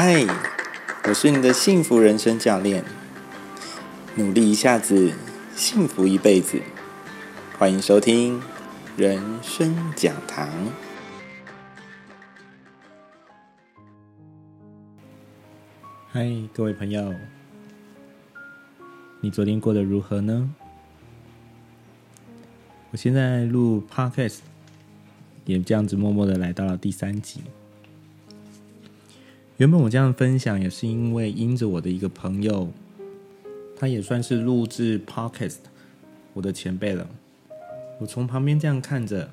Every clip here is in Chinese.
嗨，我是你的幸福人生教练。努力一下子，幸福一辈子。欢迎收听人生讲堂。嗨，各位朋友，你昨天过得如何呢？我现在录 podcast，也这样子默默的来到了第三集。原本我这样分享，也是因为因着我的一个朋友，他也算是录制 podcast 我的前辈了。我从旁边这样看着，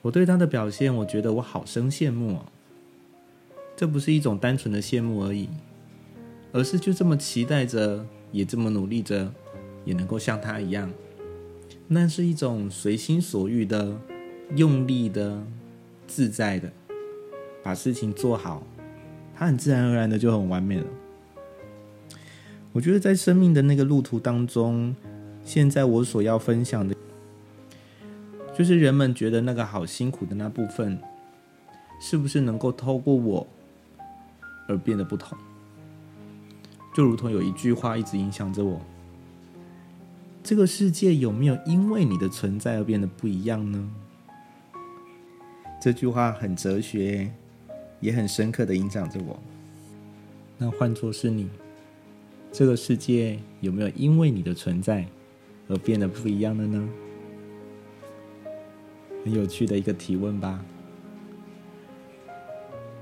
我对他的表现，我觉得我好生羡慕哦。这不是一种单纯的羡慕而已，而是就这么期待着，也这么努力着，也能够像他一样。那是一种随心所欲的、用力的、自在的，把事情做好。它很自然而然的就很完美了。我觉得在生命的那个路途当中，现在我所要分享的，就是人们觉得那个好辛苦的那部分，是不是能够透过我而变得不同？就如同有一句话一直影响着我：这个世界有没有因为你的存在而变得不一样呢？这句话很哲学。也很深刻的影响着我。那换作是你，这个世界有没有因为你的存在而变得不一样的呢？很有趣的一个提问吧。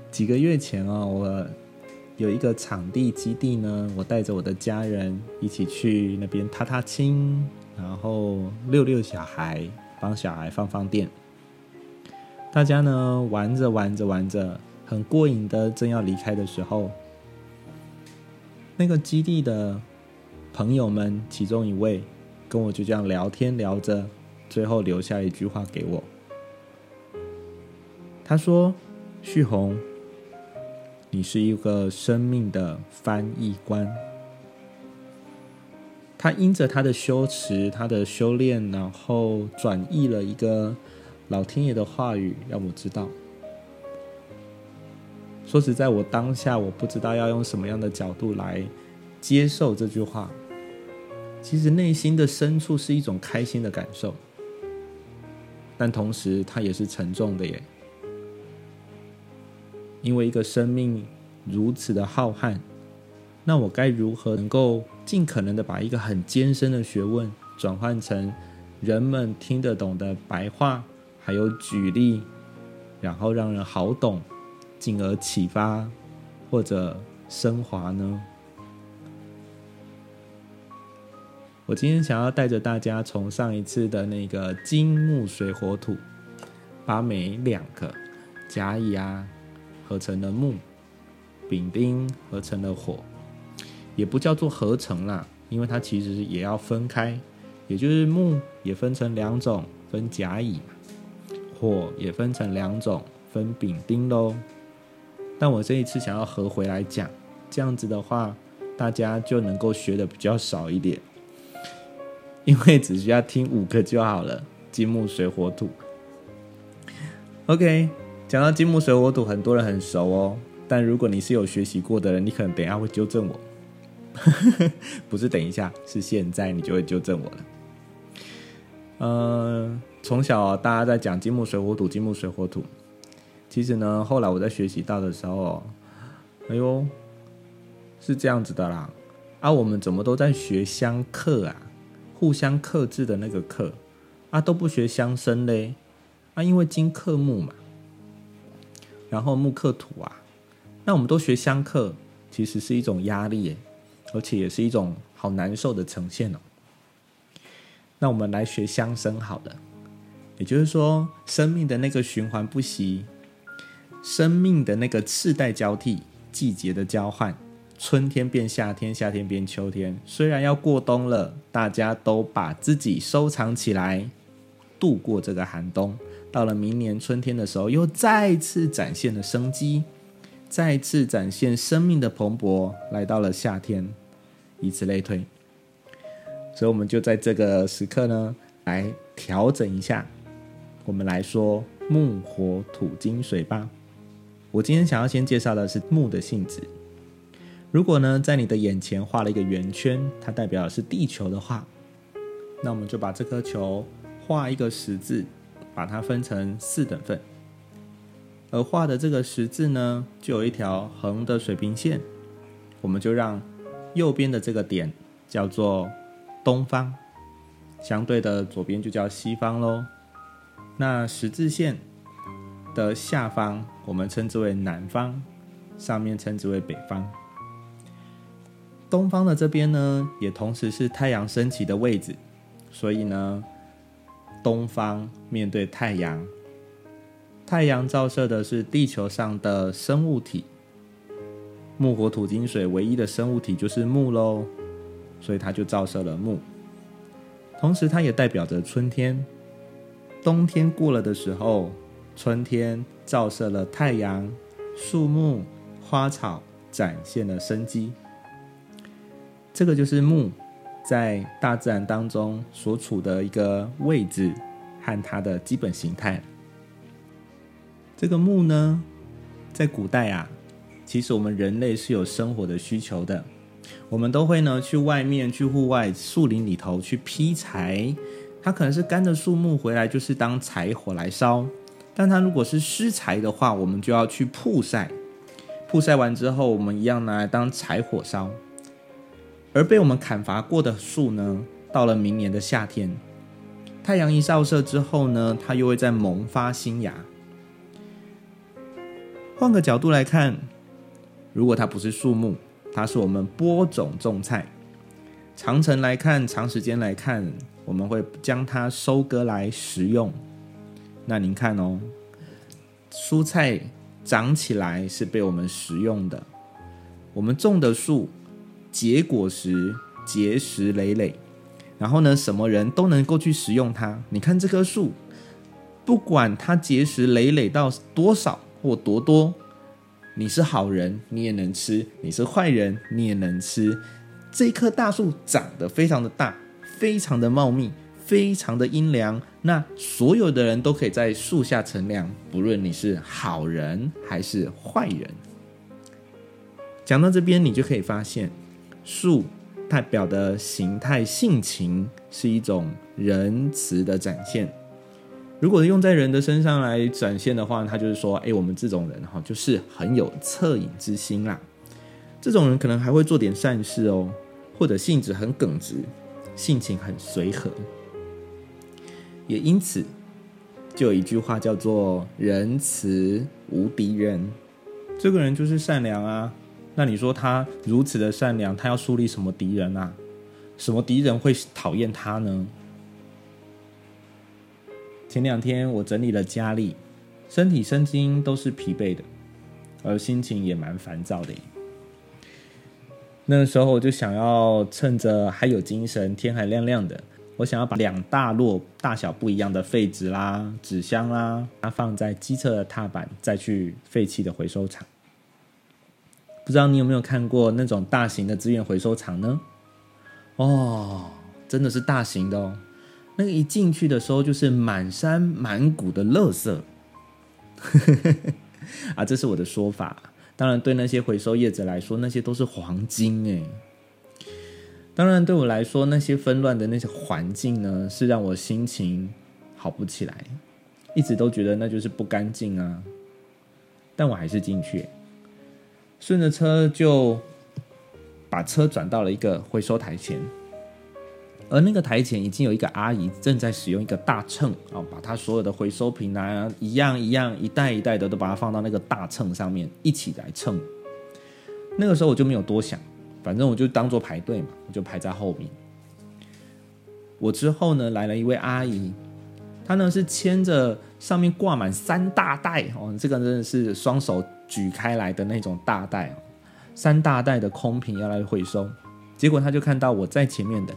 几个月前啊，我有一个场地基地呢，我带着我的家人一起去那边踏踏青，然后遛遛小孩，帮小孩放放电。大家呢玩着玩着玩着。很过瘾的，正要离开的时候，那个基地的朋友们其中一位跟我就这样聊天聊着，最后留下一句话给我。他说：“旭红，你是一个生命的翻译官。”他因着他的修持、他的修炼，然后转译了一个老天爷的话语，让我知道。说实在，我当下我不知道要用什么样的角度来接受这句话。其实内心的深处是一种开心的感受，但同时它也是沉重的耶。因为一个生命如此的浩瀚，那我该如何能够尽可能的把一个很艰深的学问转换成人们听得懂的白话，还有举例，然后让人好懂？进而启发或者升华呢？我今天想要带着大家从上一次的那个金木水火土，把每两个甲乙啊合成了木，丙丁合成了火，也不叫做合成啦，因为它其实也要分开，也就是木也分成两种，分甲乙；火也分成两种，分丙丁喽。但我这一次想要合回来讲，这样子的话，大家就能够学的比较少一点，因为只需要听五个就好了。金木水火土，OK。讲到金木水火土，很多人很熟哦。但如果你是有学习过的人，你可能等一下会纠正我，不是等一下，是现在你就会纠正我了。嗯，从小大家在讲金木水火土，金木水火土。其实呢，后来我在学习到的时候，哎呦，是这样子的啦。啊，我们怎么都在学相克啊，互相克制的那个克啊，都不学相生嘞。啊，因为金克木嘛，然后木克土啊，那我们都学相克，其实是一种压力，而且也是一种好难受的呈现哦。那我们来学相生好了，也就是说，生命的那个循环不息。生命的那个世代交替，季节的交换，春天变夏天，夏天变秋天。虽然要过冬了，大家都把自己收藏起来，度过这个寒冬。到了明年春天的时候，又再次展现了生机，再次展现生命的蓬勃。来到了夏天，以此类推。所以，我们就在这个时刻呢，来调整一下。我们来说木、火、土、金、水吧。我今天想要先介绍的是木的性质。如果呢，在你的眼前画了一个圆圈，它代表的是地球的话，那我们就把这颗球画一个十字，把它分成四等份。而画的这个十字呢，就有一条横的水平线，我们就让右边的这个点叫做东方，相对的左边就叫西方喽。那十字线的下方，我们称之为南方，上面称之为北方。东方的这边呢，也同时是太阳升起的位置，所以呢，东方面对太阳。太阳照射的是地球上的生物体，木、火、土、金、水，唯一的生物体就是木喽，所以它就照射了木。同时，它也代表着春天。冬天过了的时候，春天照射了太阳，树木、花草展现了生机。这个就是木在大自然当中所处的一个位置和它的基本形态。这个木呢，在古代啊，其实我们人类是有生活的需求的，我们都会呢去外面、去户外、树林里头去劈柴。它可能是干的树木回来就是当柴火来烧，但它如果是湿柴的话，我们就要去曝晒。曝晒完之后，我们一样拿来当柴火烧。而被我们砍伐过的树呢，到了明年的夏天，太阳一照射之后呢，它又会再萌发新芽。换个角度来看，如果它不是树木，它是我们播种种菜。长程来看，长时间来看，我们会将它收割来食用。那您看哦，蔬菜长起来是被我们食用的，我们种的树结果时，结实累累，然后呢，什么人都能够去食用它。你看这棵树，不管它结实累累到多少。或多多，你是好人，你也能吃；你是坏人，你也能吃。这棵大树长得非常的大，非常的茂密，非常的阴凉。那所有的人都可以在树下乘凉，不论你是好人还是坏人。讲到这边，你就可以发现，树代表的形态、性情是一种仁慈的展现。如果用在人的身上来展现的话，他就是说，哎，我们这种人哈，就是很有恻隐之心啦。这种人可能还会做点善事哦，或者性子很耿直，性情很随和。也因此，就有一句话叫做“仁慈无敌人”。这个人就是善良啊。那你说他如此的善良，他要树立什么敌人啊？什么敌人会讨厌他呢？前两天我整理了家里，身体身心都是疲惫的，而心情也蛮烦躁的。那个时候我就想要趁着还有精神，天还亮亮的，我想要把两大摞大小不一样的废纸啦、纸箱啦，它放在机车的踏板，再去废弃的回收厂。不知道你有没有看过那种大型的资源回收厂呢？哦，真的是大型的哦。那个一进去的时候，就是满山满谷的垃圾，啊，这是我的说法。当然，对那些回收业者来说，那些都是黄金哎。当然，对我来说，那些纷乱的那些环境呢，是让我心情好不起来，一直都觉得那就是不干净啊。但我还是进去，顺着车就把车转到了一个回收台前。而那个台前已经有一个阿姨正在使用一个大秤啊，把她所有的回收品啊，一样一样，一袋一袋的都把它放到那个大秤上面一起来称。那个时候我就没有多想，反正我就当做排队嘛，我就排在后面。我之后呢来了一位阿姨，她呢是牵着上面挂满三大袋哦，这个真的是双手举开来的那种大袋，三大袋的空瓶要来回收。结果她就看到我在前面的。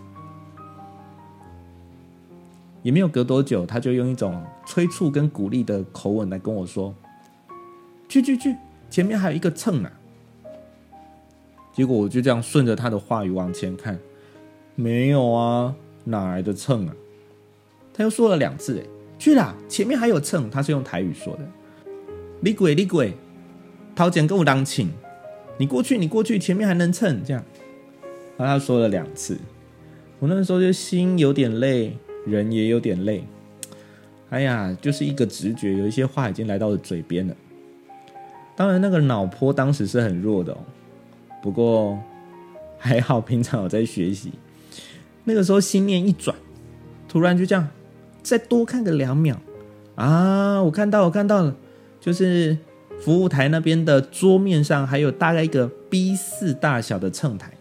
也没有隔多久，她就用一种催促跟鼓励的口吻来跟我说：“去去去，前面还有一个秤呢。”结果我就这样顺着他的话语往前看，没有啊，哪来的秤啊？他又说了两次：“哎，去啦，前面还有秤。”他是用台语说的：“李鬼，李鬼。”桃剪跟我当请，你过去，你过去，前面还能蹭这样。然后他说了两次，我那时候就心有点累，人也有点累。哎呀，就是一个直觉，有一些话已经来到了嘴边了。当然，那个脑波当时是很弱的哦，不过还好，平常有在学习。那个时候心念一转，突然就这样，再多看个两秒啊！我看到，我看到了，就是服务台那边的桌面上还有大概一个 B 四大小的秤台。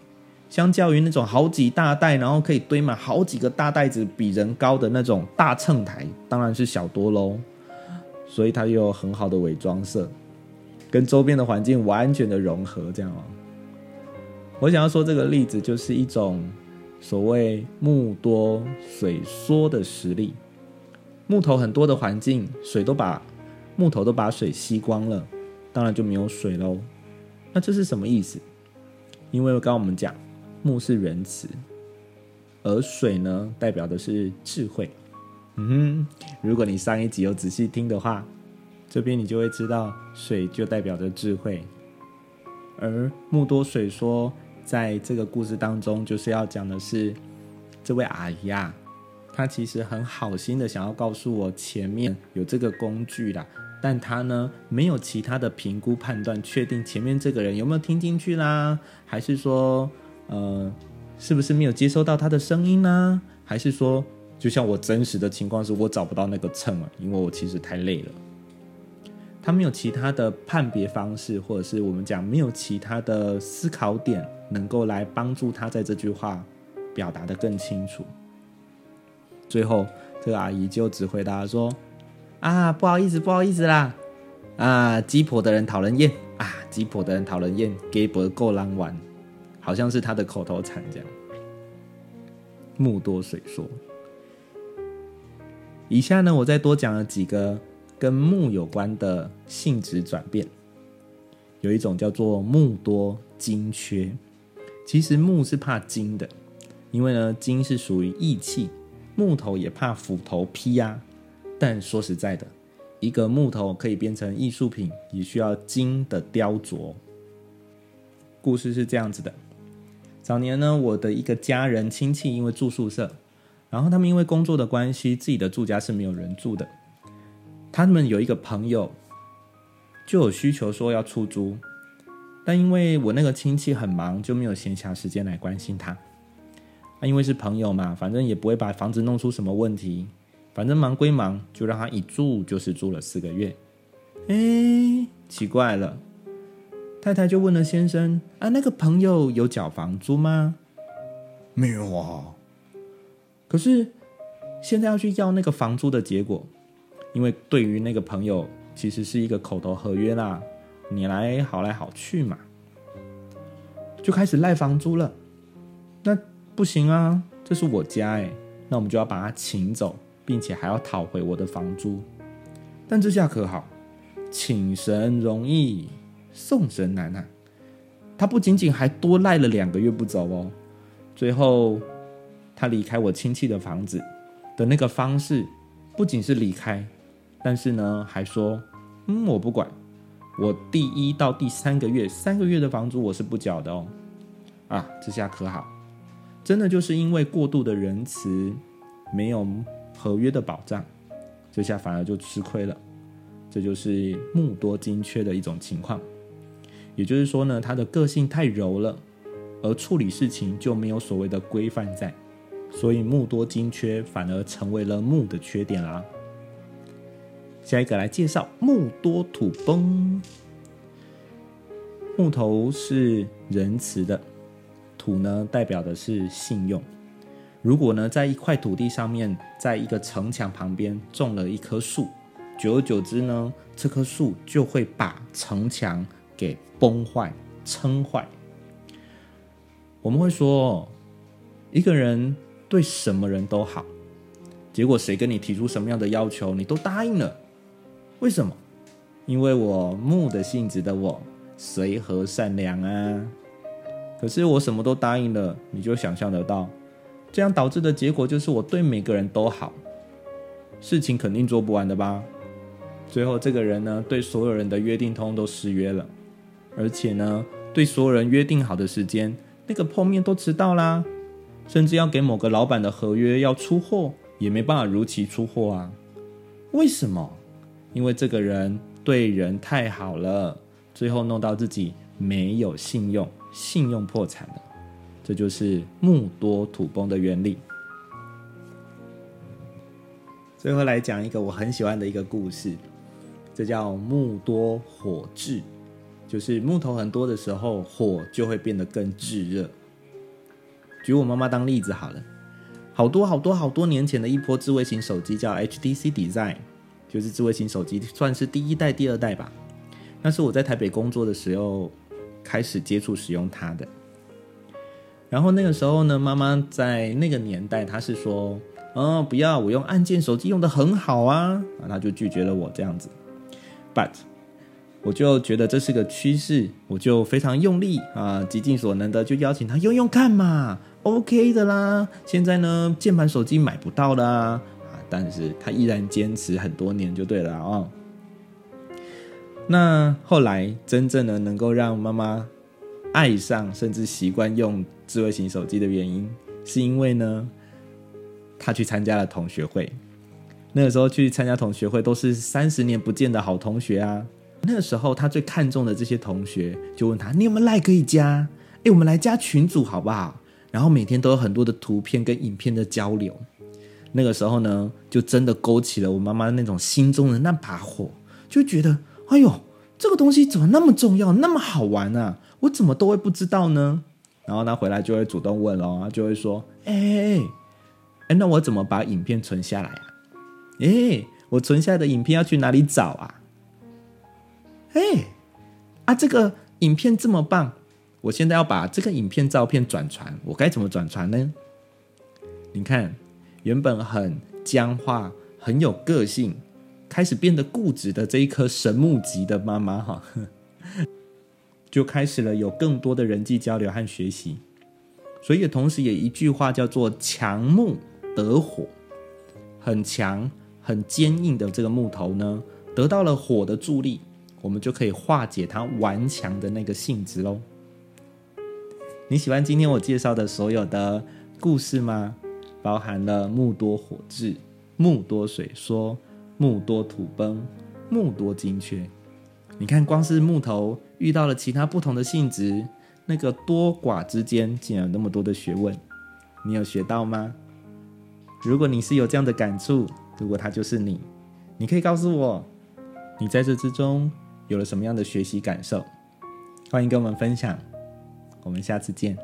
相较于那种好几大袋，然后可以堆满好几个大袋子比人高的那种大秤台，当然是小多喽。所以它有很好的伪装色，跟周边的环境完全的融合。这样哦，我想要说这个例子就是一种所谓木多水缩的实力。木头很多的环境，水都把木头都把水吸光了，当然就没有水喽。那这是什么意思？因为刚刚我们讲。木是仁慈，而水呢，代表的是智慧。嗯哼，如果你上一集有仔细听的话，这边你就会知道，水就代表着智慧。而木多水说，在这个故事当中，就是要讲的是这位阿姨啊，她其实很好心的想要告诉我，前面有这个工具啦，但她呢没有其他的评估判断，确定前面这个人有没有听进去啦，还是说？呃，是不是没有接收到他的声音呢？还是说，就像我真实的情况是我找不到那个秤了，因为我其实太累了。他没有其他的判别方式，或者是我们讲没有其他的思考点，能够来帮助他在这句话表达的更清楚。最后，这个阿姨就只回答说：“啊，不好意思，不好意思啦，啊，鸡婆的人讨人厌啊，鸡婆的人讨人厌，给伯够狼玩。”好像是他的口头禅这样。木多水说。以下呢，我再多讲了几个跟木有关的性质转变。有一种叫做木多金缺，其实木是怕金的，因为呢金是属于义气，木头也怕斧头劈呀。但说实在的，一个木头可以变成艺术品，也需要金的雕琢。故事是这样子的。早年呢，我的一个家人亲戚因为住宿舍，然后他们因为工作的关系，自己的住家是没有人住的。他们有一个朋友就有需求说要出租，但因为我那个亲戚很忙，就没有闲暇时间来关心他。啊，因为是朋友嘛，反正也不会把房子弄出什么问题，反正忙归忙，就让他一住就是住了四个月。哎，奇怪了。太太就问了先生：“啊，那个朋友有缴房租吗？”“没有啊。”可是现在要去要那个房租的结果，因为对于那个朋友其实是一个口头合约啦，你来好来好去嘛，就开始赖房租了。那不行啊，这是我家哎，那我们就要把他请走，并且还要讨回我的房租。但这下可好，请神容易。送神难啊！他不仅仅还多赖了两个月不走哦。最后，他离开我亲戚的房子的那个方式，不仅是离开，但是呢，还说：“嗯，我不管，我第一到第三个月三个月的房租我是不缴的哦。”啊，这下可好，真的就是因为过度的仁慈，没有合约的保障，这下反而就吃亏了。这就是木多金缺的一种情况。也就是说呢，他的个性太柔了，而处理事情就没有所谓的规范在，所以木多金缺反而成为了木的缺点啦。下一个来介绍木多土崩。木头是仁慈的，土呢代表的是信用。如果呢在一块土地上面，在一个城墙旁边种了一棵树，久而久之呢，这棵树就会把城墙。给崩坏、撑坏。我们会说，一个人对什么人都好，结果谁跟你提出什么样的要求，你都答应了。为什么？因为我木的性质的我随和善良啊。可是我什么都答应了，你就想象得到，这样导致的结果就是我对每个人都好，事情肯定做不完的吧。最后这个人呢，对所有人的约定通都失约了。而且呢，对所有人约定好的时间，那个碰面都迟到啦，甚至要给某个老板的合约要出货，也没办法如期出货啊。为什么？因为这个人对人太好了，最后弄到自己没有信用，信用破产了。这就是木多土崩的原理。最后来讲一个我很喜欢的一个故事，这叫木多火炙，就是木头很多的时候，火就会变得更炙热。举我妈妈当例子好了，好多好多好多年前的一波智慧型手机叫 HTC Design，就是智慧型手机算是第一代、第二代吧。那是我在台北工作的时候开始接触使用它的。然后那个时候呢，妈妈在那个年代，她是说：“哦，不要，我用按键手机用的很好啊。”啊，她就拒绝了我这样子。But 我就觉得这是个趋势，我就非常用力啊，极尽所能的就邀请她用用看嘛，OK 的啦。现在呢，键盘手机买不到啦，但是他依然坚持很多年就对了啊。那后来真正的能够让妈妈爱上甚至习惯用。智慧型手机的原因，是因为呢，他去参加了同学会。那个时候去参加同学会，都是三十年不见的好同学啊。那个时候他最看重的这些同学，就问他：“你有没有赖可以加？哎，我们来加群组好不好？”然后每天都有很多的图片跟影片的交流。那个时候呢，就真的勾起了我妈妈那种心中的那把火，就觉得：“哎呦，这个东西怎么那么重要，那么好玩啊？我怎么都会不知道呢？”然后他回来就会主动问喽，就会说：“哎哎，那我怎么把影片存下来啊？哎，我存下的影片要去哪里找啊？哎啊，这个影片这么棒，我现在要把这个影片照片转传，我该怎么转传呢？你看，原本很僵化、很有个性，开始变得固执的这一颗神木级的妈妈哈。”就开始了有更多的人际交流和学习，所以同时也一句话叫做“强木得火”，很强、很坚硬的这个木头呢，得到了火的助力，我们就可以化解它顽强的那个性质喽。你喜欢今天我介绍的所有的故事吗？包含了木多火炙、木多水说、木多土崩、木多精缺。你看，光是木头遇到了其他不同的性质，那个多寡之间竟然有那么多的学问，你有学到吗？如果你是有这样的感触，如果他就是你，你可以告诉我，你在这之中有了什么样的学习感受？欢迎跟我们分享，我们下次见。